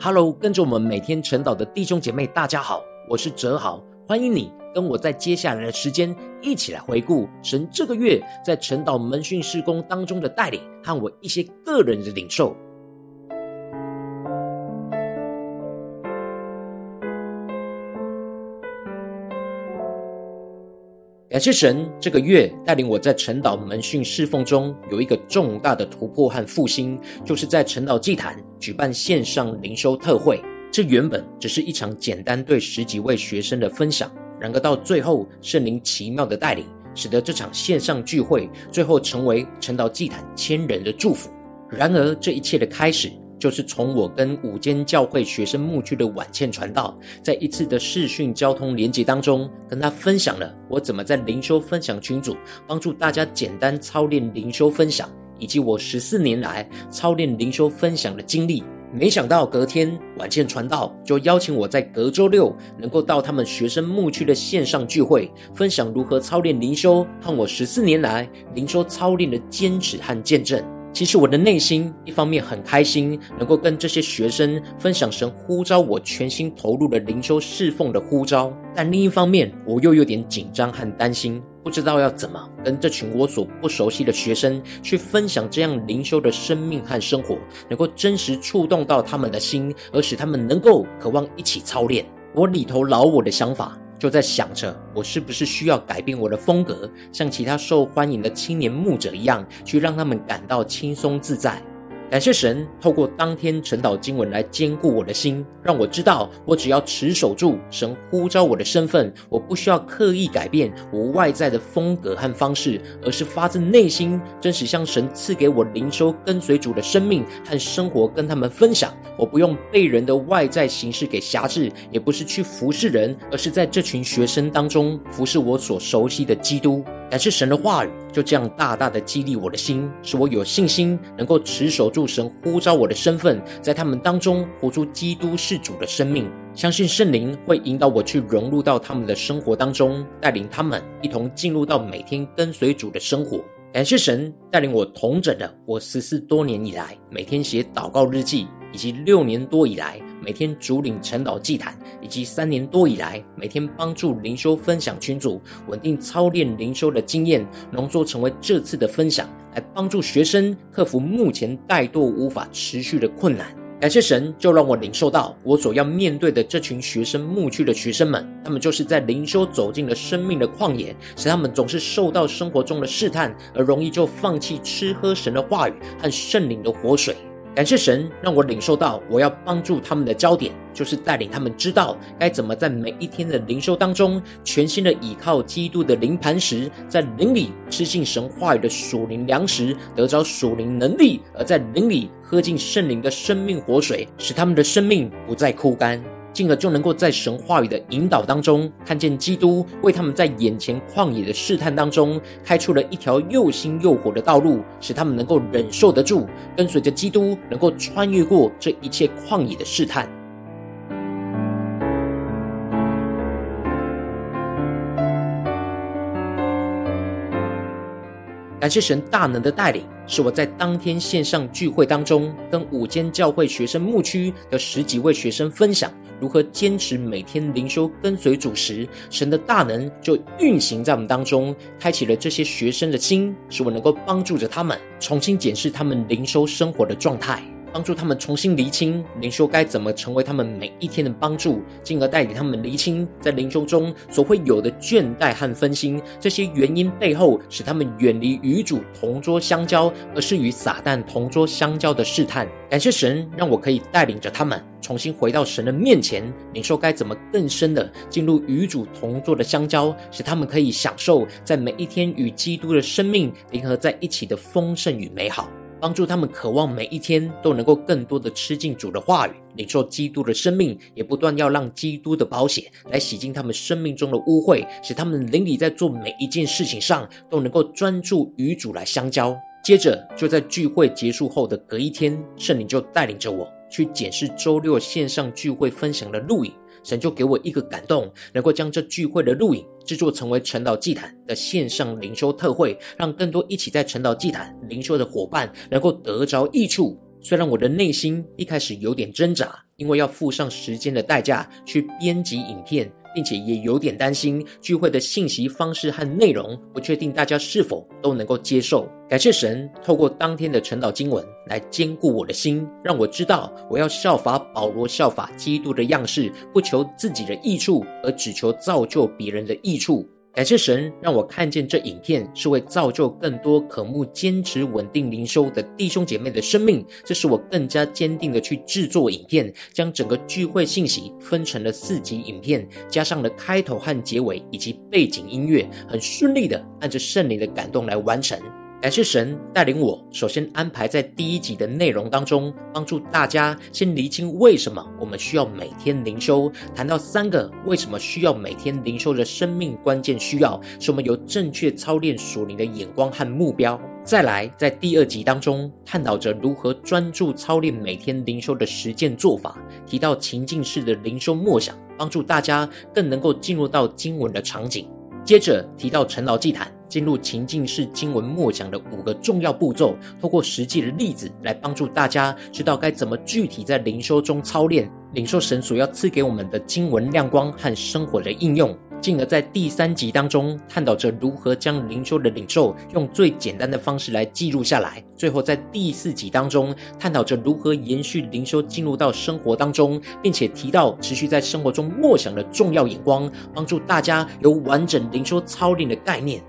Hello，跟着我们每天晨祷的弟兄姐妹，大家好，我是哲豪，欢迎你跟我在接下来的时间一起来回顾神这个月在晨祷门训事工当中的带领和我一些个人的领受。感谢神，这个月带领我在晨祷门训侍奉中有一个重大的突破和复兴，就是在晨祷祭坛举办线上灵修特会。这原本只是一场简单对十几位学生的分享，然而到最后，圣灵奇妙的带领，使得这场线上聚会最后成为晨祷祭坛千人的祝福。然而，这一切的开始。就是从我跟五间教会学生牧区的晚倩传道，在一次的视讯交通连结当中，跟他分享了我怎么在灵修分享群组帮助大家简单操练灵修分享，以及我十四年来操练灵修分享的经历。没想到隔天晚倩传道就邀请我在隔周六能够到他们学生牧区的线上聚会，分享如何操练灵修和我十四年来灵修操练的坚持和见证。其实我的内心一方面很开心，能够跟这些学生分享神呼召我全心投入的灵修侍奉的呼召，但另一方面我又有点紧张和担心，不知道要怎么跟这群我所不熟悉的学生去分享这样灵修的生命和生活，能够真实触动到他们的心，而使他们能够渴望一起操练。我里头老我的想法。就在想着，我是不是需要改变我的风格，像其他受欢迎的青年牧者一样，去让他们感到轻松自在。感谢神透过当天晨祷经文来坚固我的心，让我知道我只要持守住神呼召我的身份，我不需要刻意改变我外在的风格和方式，而是发自内心真实向神赐给我灵修跟随主的生命和生活跟他们分享。我不用被人的外在形式给挟制，也不是去服侍人，而是在这群学生当中服侍我所熟悉的基督。感谢神的话语，就这样大大的激励我的心，使我有信心能够持守住神呼召我的身份，在他们当中活出基督是主的生命。相信圣灵会引导我去融入到他们的生活当中，带领他们一同进入到每天跟随主的生活。感谢神带领我同整的我十四多年以来每天写祷告日记，以及六年多以来。每天主领晨祷祭坛，以及三年多以来每天帮助灵修分享群组稳定操练灵修的经验，浓缩成为这次的分享，来帮助学生克服目前怠惰无法持续的困难。感谢神，就让我领受到我所要面对的这群学生牧区的学生们，他们就是在灵修走进了生命的旷野，使他们总是受到生活中的试探，而容易就放弃吃喝神的话语和圣灵的活水。感谢神让我领受到，我要帮助他们的焦点，就是带领他们知道该怎么在每一天的灵修当中，全新的倚靠基督的灵磐石，在灵里吃进神话语的属灵粮食，得着属灵能力，而在灵里喝进圣灵的生命活水，使他们的生命不再枯干。进而就能够在神话语的引导当中，看见基督为他们在眼前旷野的试探当中，开出了一条又新又火的道路，使他们能够忍受得住，跟随着基督，能够穿越过这一切旷野的试探。感谢神大能的带领，是我在当天线上聚会当中，跟五间教会学生牧区的十几位学生分享。如何坚持每天灵修跟随主时，神的大能就运行在我们当中，开启了这些学生的心，使我能够帮助着他们重新检视他们灵修生活的状态。帮助他们重新厘清灵修该怎么成为他们每一天的帮助，进而带领他们厘清在灵修中所会有的倦怠和分心，这些原因背后使他们远离与主同桌相交，而是与撒旦同桌相交的试探。感谢神，让我可以带领着他们重新回到神的面前，领受该怎么更深的进入与主同桌的相交，使他们可以享受在每一天与基督的生命联合在一起的丰盛与美好。帮助他们渴望每一天都能够更多的吃进主的话语，领受基督的生命，也不断要让基督的宝血来洗净他们生命中的污秽，使他们灵里在做每一件事情上都能够专注与主来相交。接着就在聚会结束后的隔一天，圣灵就带领着我去检视周六线上聚会分享的录影。神就给我一个感动，能够将这聚会的录影制作成为晨祷祭坛的线上灵修特会，让更多一起在晨祷祭坛灵修的伙伴能够得着益处。虽然我的内心一开始有点挣扎，因为要付上时间的代价去编辑影片，并且也有点担心聚会的信息方式和内容，不确定大家是否都能够接受。感谢神透过当天的晨祷经文来坚固我的心，让我知道我要效法保罗效法基督的样式，不求自己的益处，而只求造就别人的益处。感谢神让我看见这影片是为造就更多渴慕坚持稳定灵修的弟兄姐妹的生命，这使我更加坚定的去制作影片，将整个聚会信息分成了四集影片，加上了开头和结尾以及背景音乐，很顺利的按着圣灵的感动来完成。感谢神带领我，首先安排在第一集的内容当中，帮助大家先厘清为什么我们需要每天灵修，谈到三个为什么需要每天灵修的生命关键需要，使我们有正确操练属灵的眼光和目标。再来，在第二集当中，探讨着如何专注操练每天灵修的实践做法，提到情境式的灵修默想，帮助大家更能够进入到经文的场景。接着提到晨祷祭坛。进入情境式经文默想的五个重要步骤，透过实际的例子来帮助大家知道该怎么具体在灵修中操练，领受神所要赐给我们的经文亮光和生活的应用。进而，在第三集当中探讨着如何将灵修的领受用最简单的方式来记录下来。最后，在第四集当中探讨着如何延续灵修进入到生活当中，并且提到持续在生活中默想的重要眼光，帮助大家有完整灵修操练的概念。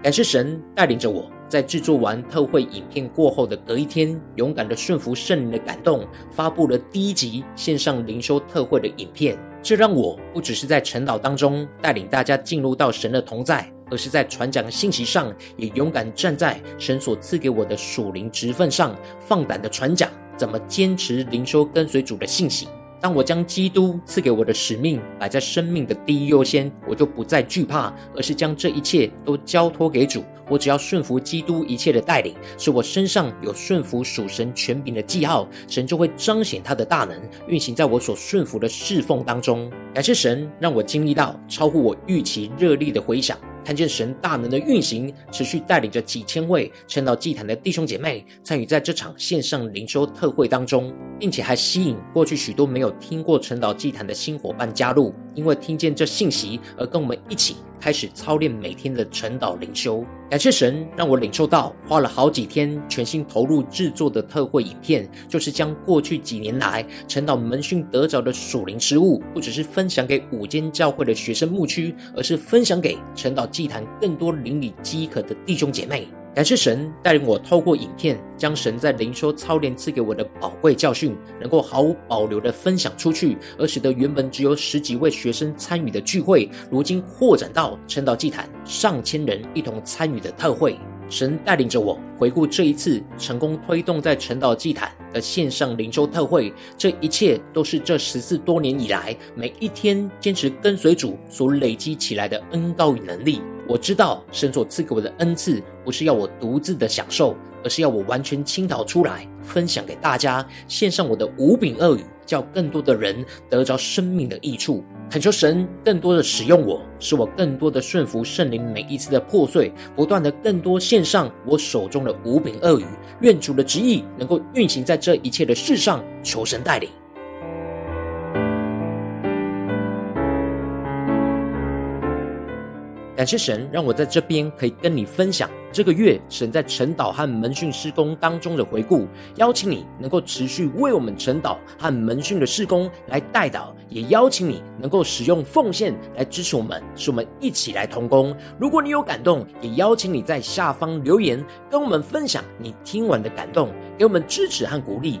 感谢神带领着我，在制作完特会影片过后的隔一天，勇敢的顺服圣灵的感动，发布了第一集线上灵修特会的影片。这让我不只是在晨祷当中带领大家进入到神的同在，而是在传讲信息上也勇敢站在神所赐给我的属灵职分上，放胆的传讲怎么坚持灵修跟随主的信息。当我将基督赐给我的使命摆在生命的第一优先，我就不再惧怕，而是将这一切都交托给主。我只要顺服基督一切的带领，使我身上有顺服属神权柄的记号，神就会彰显他的大能，运行在我所顺服的侍奉当中。感谢神，让我经历到超乎我预期热力的回响。看见神大能的运行，持续带领着几千位晨祷祭坛的弟兄姐妹参与在这场线上灵修特会当中，并且还吸引过去许多没有听过晨祷祭坛的新伙伴加入，因为听见这信息而跟我们一起开始操练每天的晨祷灵修。感谢神，让我领受到花了好几天全心投入制作的特会影片，就是将过去几年来晨祷门训得着的属灵食物，不只是分享给五间教会的学生牧区，而是分享给晨祷祭坛更多灵里饥渴的弟兄姐妹。感谢神带领我透过影片，将神在灵修操练赐给我的宝贵教训，能够毫无保留的分享出去，而使得原本只有十几位学生参与的聚会，如今扩展到晨祷祭坛上千人一同参与的特会。神带领着我回顾这一次成功推动在晨祷祭坛的线上灵修特会，这一切都是这十四多年以来每一天坚持跟随主所累积起来的恩膏与能力。我知道神所赐给我的恩赐，不是要我独自的享受，而是要我完全倾倒出来，分享给大家，献上我的五饼二鱼，叫更多的人得着生命的益处。恳求神更多的使用我，使我更多的顺服圣灵每一次的破碎，不断的更多献上我手中的五饼二鱼，愿主的旨意能够运行在这一切的事上，求神带领。感谢神，让我在这边可以跟你分享这个月神在晨祷和门训施工当中的回顾。邀请你能够持续为我们晨祷和门训的施工来代祷，也邀请你能够使用奉献来支持我们，使我们一起来同工。如果你有感动，也邀请你在下方留言跟我们分享你听完的感动，给我们支持和鼓励。